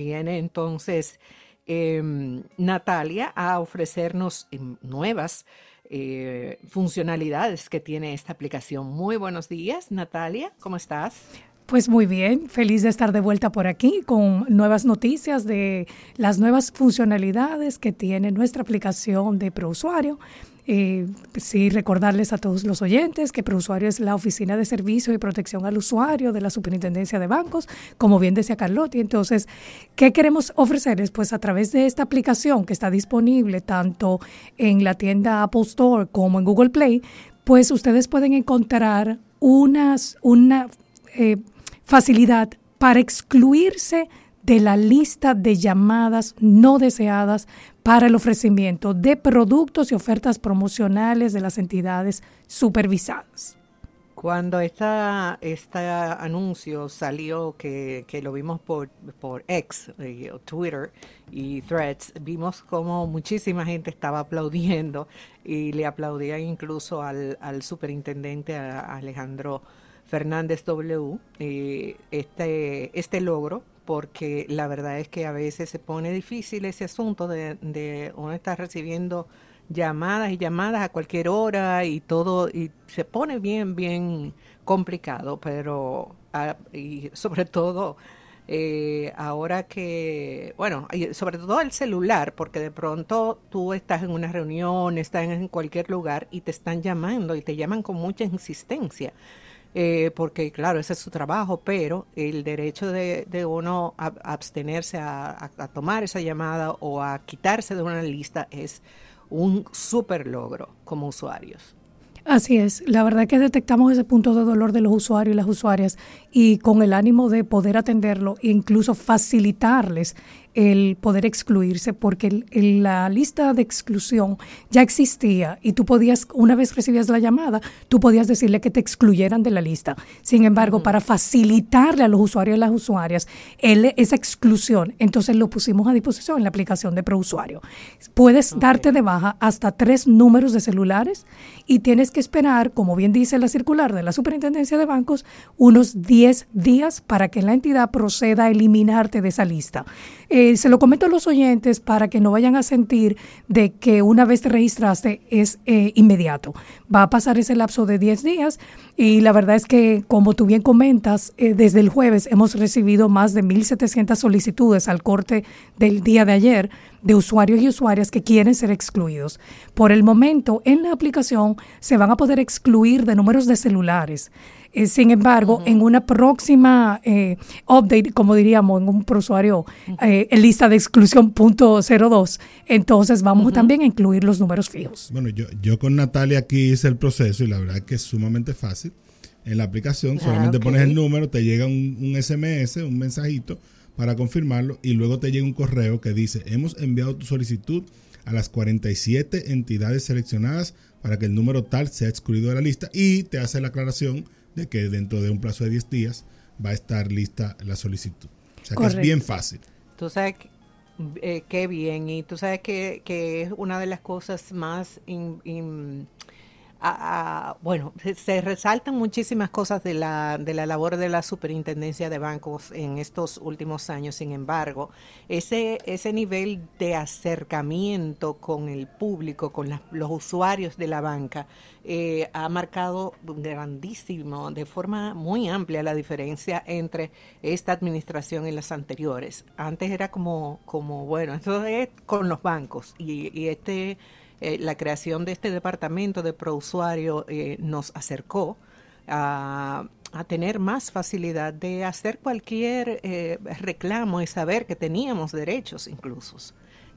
Viene entonces em, Natalia a ofrecernos em, nuevas eh, funcionalidades que tiene esta aplicación. Muy buenos días, Natalia, ¿cómo estás? Pues muy bien, feliz de estar de vuelta por aquí con nuevas noticias de las nuevas funcionalidades que tiene nuestra aplicación de ProUsuario. Eh, sí, recordarles a todos los oyentes que ProUsuario es la Oficina de Servicio y Protección al Usuario de la Superintendencia de Bancos, como bien decía Carlotti. Entonces, ¿qué queremos ofrecerles? Pues a través de esta aplicación que está disponible tanto en la tienda Apple Store como en Google Play, pues ustedes pueden encontrar unas, una eh, facilidad para excluirse de la lista de llamadas no deseadas para el ofrecimiento de productos y ofertas promocionales de las entidades supervisadas. Cuando esta, este anuncio salió, que, lo vimos por, por X, eh, Twitter y Threads, vimos como muchísima gente estaba aplaudiendo y le aplaudía incluso al, al superintendente Alejandro Fernández W. Eh, este, este logro porque la verdad es que a veces se pone difícil ese asunto de, uno estar recibiendo llamadas y llamadas a cualquier hora y todo, y se pone bien, bien complicado, pero ah, y sobre todo eh, ahora que, bueno, sobre todo el celular, porque de pronto tú estás en una reunión, estás en cualquier lugar y te están llamando y te llaman con mucha insistencia. Eh, porque claro, ese es su trabajo, pero el derecho de, uno a, abstenerse a, tomar esa llamada o a quitarse de una lista es un súper logro como usuarios. Así es, la verdad que detectamos ese punto de dolor de los usuarios y las usuarias y con el ánimo de poder atenderlo e incluso facilitarles el poder excluirse, porque la lista de exclusión ya existía y tú podías, una vez recibías la llamada, tú podías decirle que te excluyeran de la lista. Sin embargo, para facilitarle a los usuarios y las usuarias esa exclusión, entonces lo pusimos a disposición en la aplicación de ProUsuario. Puedes darte de baja hasta tres números de celulares y tienes que esperar, como bien dice la circular de la Superintendencia de Bancos, unos 10 días para que la entidad proceda a eliminarte de esa lista. Eh, se lo comento a los oyentes para que no vayan a sentir de que una vez te registraste es eh, inmediato. Va a pasar ese lapso de 10 días y la verdad es que, como tú bien comentas, eh, desde el jueves hemos recibido más de 1.700 solicitudes al corte del día de ayer de usuarios y usuarias que quieren ser excluidos. Por el momento, en la aplicación se van a poder excluir de números de celulares eh, sin embargo, en una próxima eh, update, como diríamos, en un usuario, eh, en lista de exclusión punto 02, entonces vamos también a incluir los números fijos. Bueno, yo, yo con Natalia aquí hice el proceso y la verdad es que es sumamente fácil. En la aplicación ah, solamente pones el número, te llega un, un SMS, un mensajito para confirmarlo y luego te llega un correo que dice, hemos enviado tu solicitud a las 47 entidades seleccionadas para que el número tal sea excluido de la lista y te hace la aclaración de que dentro de un plazo de 10 días va a estar lista la solicitud. O sea que es bien fácil. Tú sabes eh, qué bien y tú sabes que, que, es una de las cosas más bueno, se, resaltan muchísimas cosas de la, de la labor de la superintendencia de bancos en estos últimos años. Sin embargo, ese, ese nivel de acercamiento con el público, con los usuarios de la banca, eh, ha marcado grandísimo, de forma muy amplia, la diferencia entre esta administración y las anteriores. Antes era como, como bueno, esto es con los bancos y, y este eh, la creación de este departamento de prousuario eh, nos acercó a, tener más facilidad de hacer cualquier eh, reclamo y saber que teníamos derechos incluso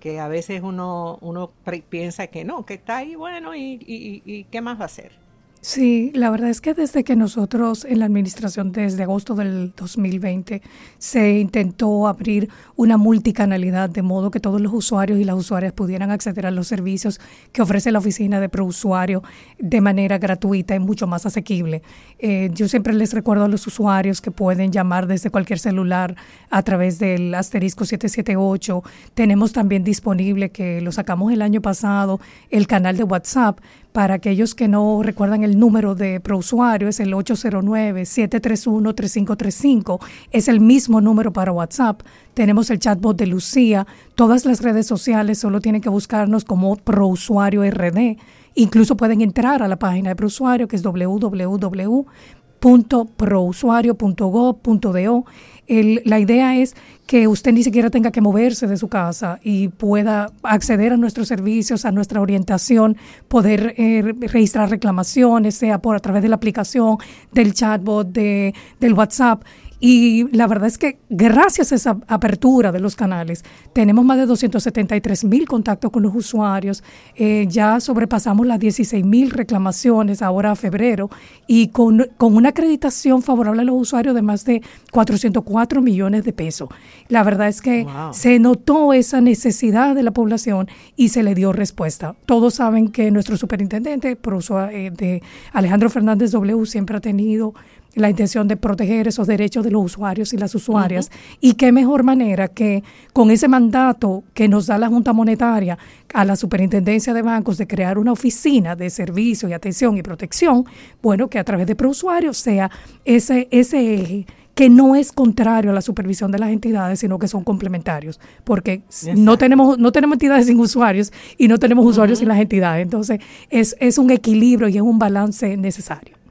que a veces uno, uno piensa que no, que está ahí, bueno, y, y qué más va a hacer. Sí, la verdad es que desde que nosotros en la administración, desde agosto del 2020, se intentó abrir una multicanalidad de modo que todos los usuarios y las usuarias pudieran acceder a los servicios que ofrece la oficina de prousuario de manera gratuita y mucho más asequible. Eh, yo siempre les recuerdo a los usuarios que pueden llamar desde cualquier celular a través del asterisco 778. Tenemos también disponible, que lo sacamos el año pasado, el canal de WhatsApp Para aquellos que no recuerdan el número de prousuario, es el 809-731-3535. Es el mismo número para WhatsApp. Tenemos el chatbot de Lucía. Todas las redes sociales solo tienen que buscarnos como prousuario RD. Incluso pueden entrar a la página de prousuario que es www.prousuario.gov.do la idea es que usted ni siquiera tenga que moverse de su casa y pueda acceder a nuestros servicios, a nuestra orientación, poder eh, registrar reclamaciones, sea por a través de la aplicación, del chatbot, de, del WhatsApp. Y la verdad es que gracias a esa apertura de los canales, tenemos más de 273 mil contactos con los usuarios, eh, ya sobrepasamos las 16 mil reclamaciones ahora a febrero y con, una acreditación favorable a los usuarios de más de 404 millones de pesos. La verdad es que se notó esa necesidad de la población y se le dio respuesta. Todos saben que nuestro superintendente, eh, de Alejandro Fernández W, siempre ha tenido la intención de proteger esos derechos de los usuarios y las usuarias. Y qué mejor manera que con ese mandato que nos da la Junta Monetaria a la Superintendencia de Bancos de crear una oficina de servicio y atención y protección, bueno, que a través de prousuarios sea ese, ese eje que no es contrario a la supervisión de las entidades, sino que son complementarios, porque no tenemos, no tenemos entidades sin usuarios y no tenemos usuarios sin las entidades. Entonces, es, es un equilibrio y es un balance necesario.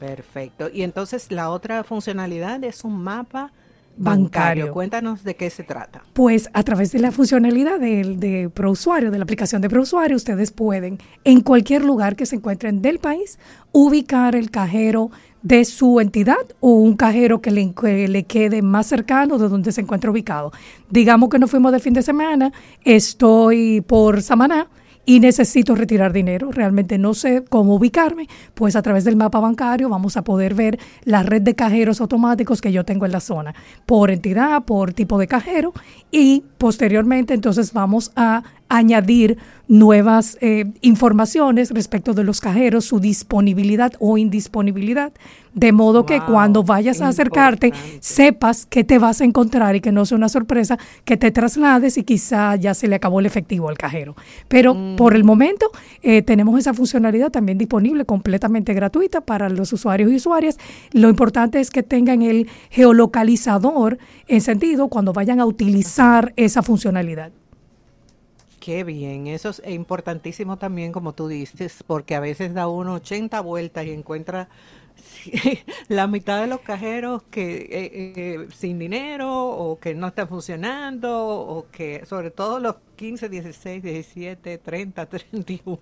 Perfecto. Y entonces la otra funcionalidad es un mapa bancario. Cuéntanos de qué se trata. Pues a través de la funcionalidad de, de ProUsuario, de la aplicación de ProUsuario, ustedes pueden en cualquier lugar que se encuentren del país ubicar el cajero de su entidad o un cajero que le, que le, quede más cercano de donde se encuentra ubicado. Digamos que nos fuimos de fin de semana, estoy por Samaná y necesito retirar dinero, realmente no sé cómo ubicarme, pues a través del mapa bancario vamos a poder ver la red de cajeros automáticos que yo tengo en la zona, por entidad, por tipo de cajero y posteriormente entonces vamos a añadir nuevas eh, informaciones respecto de los cajeros, su disponibilidad o indisponibilidad, de modo que cuando vayas a acercarte sepas que te vas a encontrar y que no sea una sorpresa que te traslades y quizá ya se le acabó el efectivo al cajero. Pero mm. por el momento eh, tenemos esa funcionalidad también disponible completamente gratuita para los usuarios y usuarias. Lo importante es que tengan el geolocalizador en sentido cuando vayan a utilizar esa funcionalidad. Qué bien, eso es importantísimo también, como tú dices, porque a veces da uno 80 vueltas y encuentra la mitad de los cajeros que eh, eh, sin dinero o que no están funcionando o que sobre todo los 15, 16, 17, 30, 31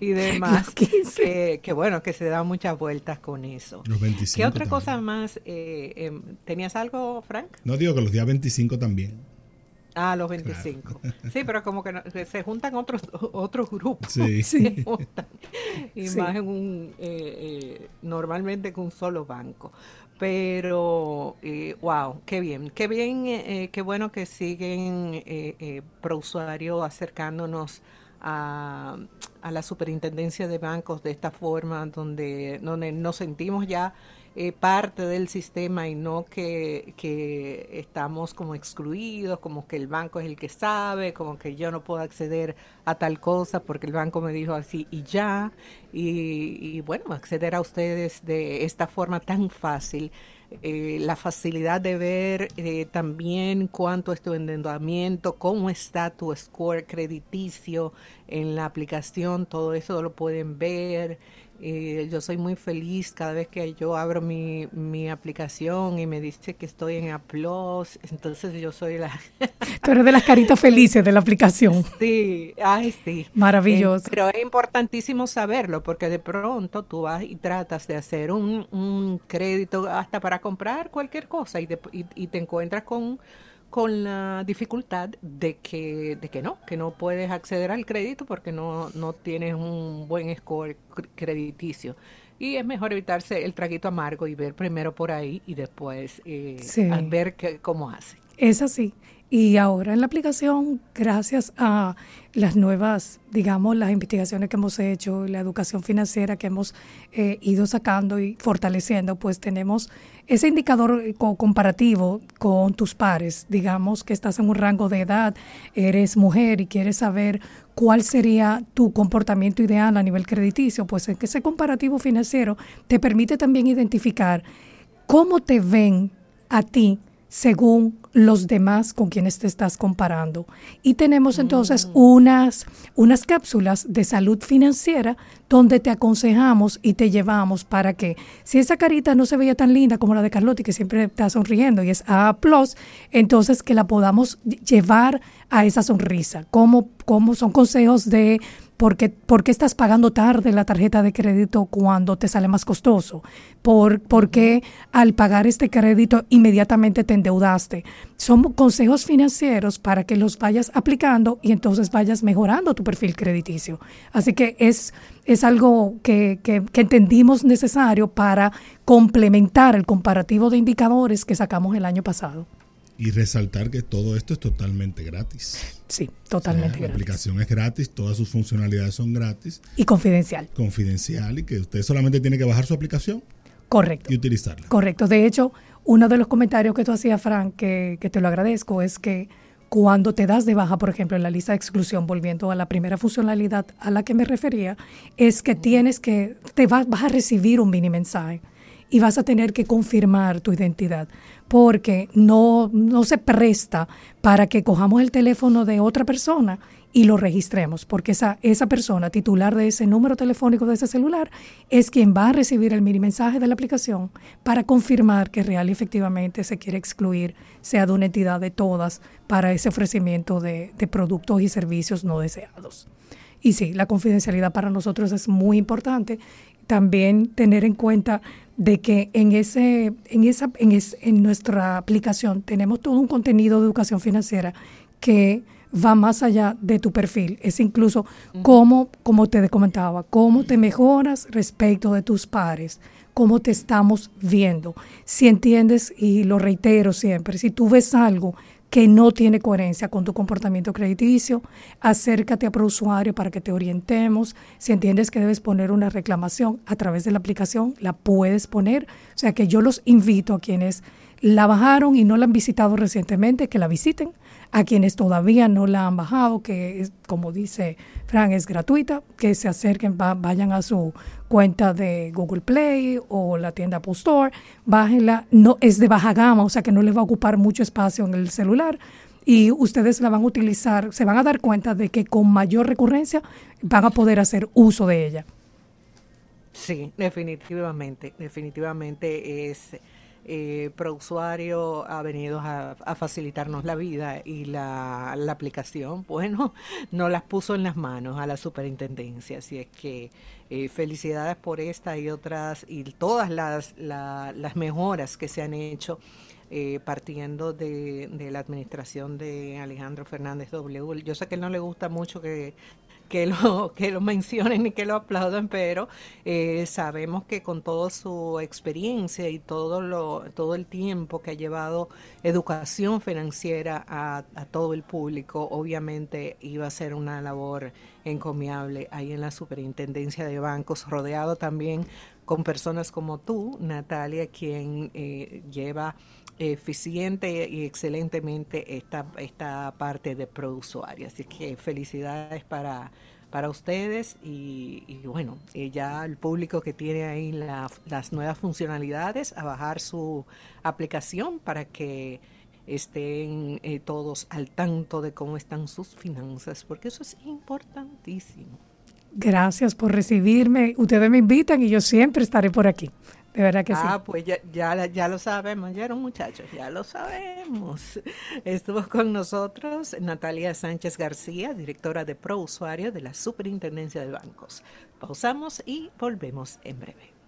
y demás que, que, bueno que se dan muchas vueltas con eso. Los 25 ¿Qué otra cosa más? Eh, em, ¿Tenías algo, Frank? No digo que los días 25 también. Ah, los 25. Sí, pero como que, se juntan otros otros grupos. Sí. sí. y más en un, eh, eh, normalmente con un solo banco. Pero, eh, wow, qué bien, qué bien, qué bueno que siguen pro usuario acercándonos a, a la superintendencia de bancos de esta forma, donde, donde nos sentimos ya eh, parte del sistema y no que, que, estamos como excluidos, como que el banco es el que sabe, como que yo no puedo acceder a tal cosa porque el banco me dijo así y ya. Y, bueno, acceder a ustedes de esta forma tan fácil. Eh, la facilidad de ver eh, también cuánto es tu endeudamiento, cómo está tu score crediticio en la aplicación, todo eso lo pueden ver. Eh, yo soy muy feliz cada vez que yo abro mi, mi aplicación y me dice que estoy en Applause. Entonces yo soy la... Tú eres de las caritas felices de la aplicación. Sí, ay, sí. Maravilloso. Eh, pero es importantísimo saberlo porque de pronto tú vas y tratas de hacer un, un crédito hasta para comprar cualquier cosa y, y te encuentras con con la dificultad de que, de que no, que no puedes acceder al crédito porque no, no tienes un buen score crediticio. Y es mejor evitarse el traguito amargo y ver primero por ahí y después eh, ver cómo hace. Es así. Y ahora en la aplicación, gracias a las nuevas, digamos, las investigaciones que hemos hecho, la educación financiera que hemos eh, ido sacando y fortaleciendo, pues tenemos ese indicador eh, comparativo con tus pares. Digamos que estás en un rango de edad, eres mujer y quieres saber cuál sería tu comportamiento ideal a nivel crediticio, pues ese comparativo financiero te permite también identificar cómo te ven a ti según los demás con quienes te estás comparando. Y tenemos entonces mm. unas, unas cápsulas de salud financiera donde te aconsejamos y te llevamos para que si esa carita no se veía tan linda como la de Carlotti, que siempre está sonriendo y es A+, entonces que la podamos llevar a esa sonrisa. Como, como son consejos de ¿Por qué, estás pagando tarde la tarjeta de crédito cuando te sale más costoso? ¿Por, ¿Por, qué al pagar este crédito inmediatamente te endeudaste? Son consejos financieros para que los vayas aplicando y entonces vayas mejorando tu perfil crediticio. Así que es, es algo que, que entendimos necesario para complementar el comparativo de indicadores que sacamos el año pasado. Y resaltar que todo esto es totalmente gratis. Sí, totalmente gratis. La aplicación es gratis, todas sus funcionalidades son gratis. Y confidencial. Confidencial y que usted solamente tiene que bajar su aplicación. Correcto. Y utilizarla. Correcto. De hecho, uno de los comentarios que tú hacías, Frank, que, que te lo agradezco, es que cuando te das de baja, por ejemplo, en la lista de exclusión, volviendo a la primera funcionalidad a la que me refería, es que tienes que, te vas, vas a recibir un mini mensaje y vas a tener que confirmar tu identidad porque no, no se presta para que cojamos el teléfono de otra persona y lo registremos, porque esa, esa persona titular de ese número telefónico de ese celular es quien va a recibir el mini mensaje de la aplicación para confirmar que real y efectivamente se quiere excluir, sea de una entidad de todas, para ese ofrecimiento de, de productos y servicios no deseados. Y sí, la confidencialidad para nosotros es muy importante. También tener en cuenta de que en ese, en esa, en, en nuestra aplicación tenemos todo un contenido de educación financiera que va más allá de tu perfil. Es incluso cómo, como te comentaba, cómo te mejoras respecto de tus pares, cómo te estamos viendo. Si entiendes, y lo reitero siempre, si tú ves algo que no tiene coherencia con tu comportamiento crediticio, acércate a ProUsuario para que te orientemos. Si entiendes que debes poner una reclamación a través de la aplicación, la puedes poner. O sea que yo los invito a quienes la bajaron y no la han visitado recientemente, que la visiten. A quienes todavía no la han bajado, que es, como dice Fran, es gratuita, que se acerquen, vayan a su cuenta de Google Play o la tienda Apple Store, bájenla, no es de baja gama, o sea que no les va a ocupar mucho espacio en el celular y ustedes la van a utilizar, se van a dar cuenta de que con mayor recurrencia van a poder hacer uso de ella. Sí, definitivamente, definitivamente es eh, ProUsuario ha venido a, facilitarnos la vida y la, la, aplicación, bueno, nos las puso en las manos a la superintendencia. Así es que eh, felicidades por esta y otras y todas las, las mejoras que se han hecho. Eh, partiendo de, de, la administración de Alejandro Fernández W. Yo sé que no le gusta mucho que que lo, que lo mencionen y que lo aplaudan, pero eh, sabemos que con toda su experiencia y todo, lo, todo el tiempo que ha llevado educación financiera a, todo el público, obviamente iba a ser una labor encomiable ahí en la superintendencia de bancos, rodeado también con personas como tú, Natalia, quien eh, lleva eficiente y excelentemente esta, esta parte de ProUsuario. Así que felicidades para, para ustedes y, bueno, ya el público que tiene ahí las nuevas funcionalidades a bajar su aplicación para que estén eh, todos al tanto de cómo están sus finanzas, porque eso es importantísimo. Gracias por recibirme. Ustedes me invitan y yo siempre estaré por aquí. De verdad que sí. Ah, pues ya, ya, ya lo sabemos, ya muchachos, ya lo sabemos. Estuvo con nosotros Natalia Sánchez García, directora de Pro Usuario de la Superintendencia de Bancos. Pausamos y volvemos en breve.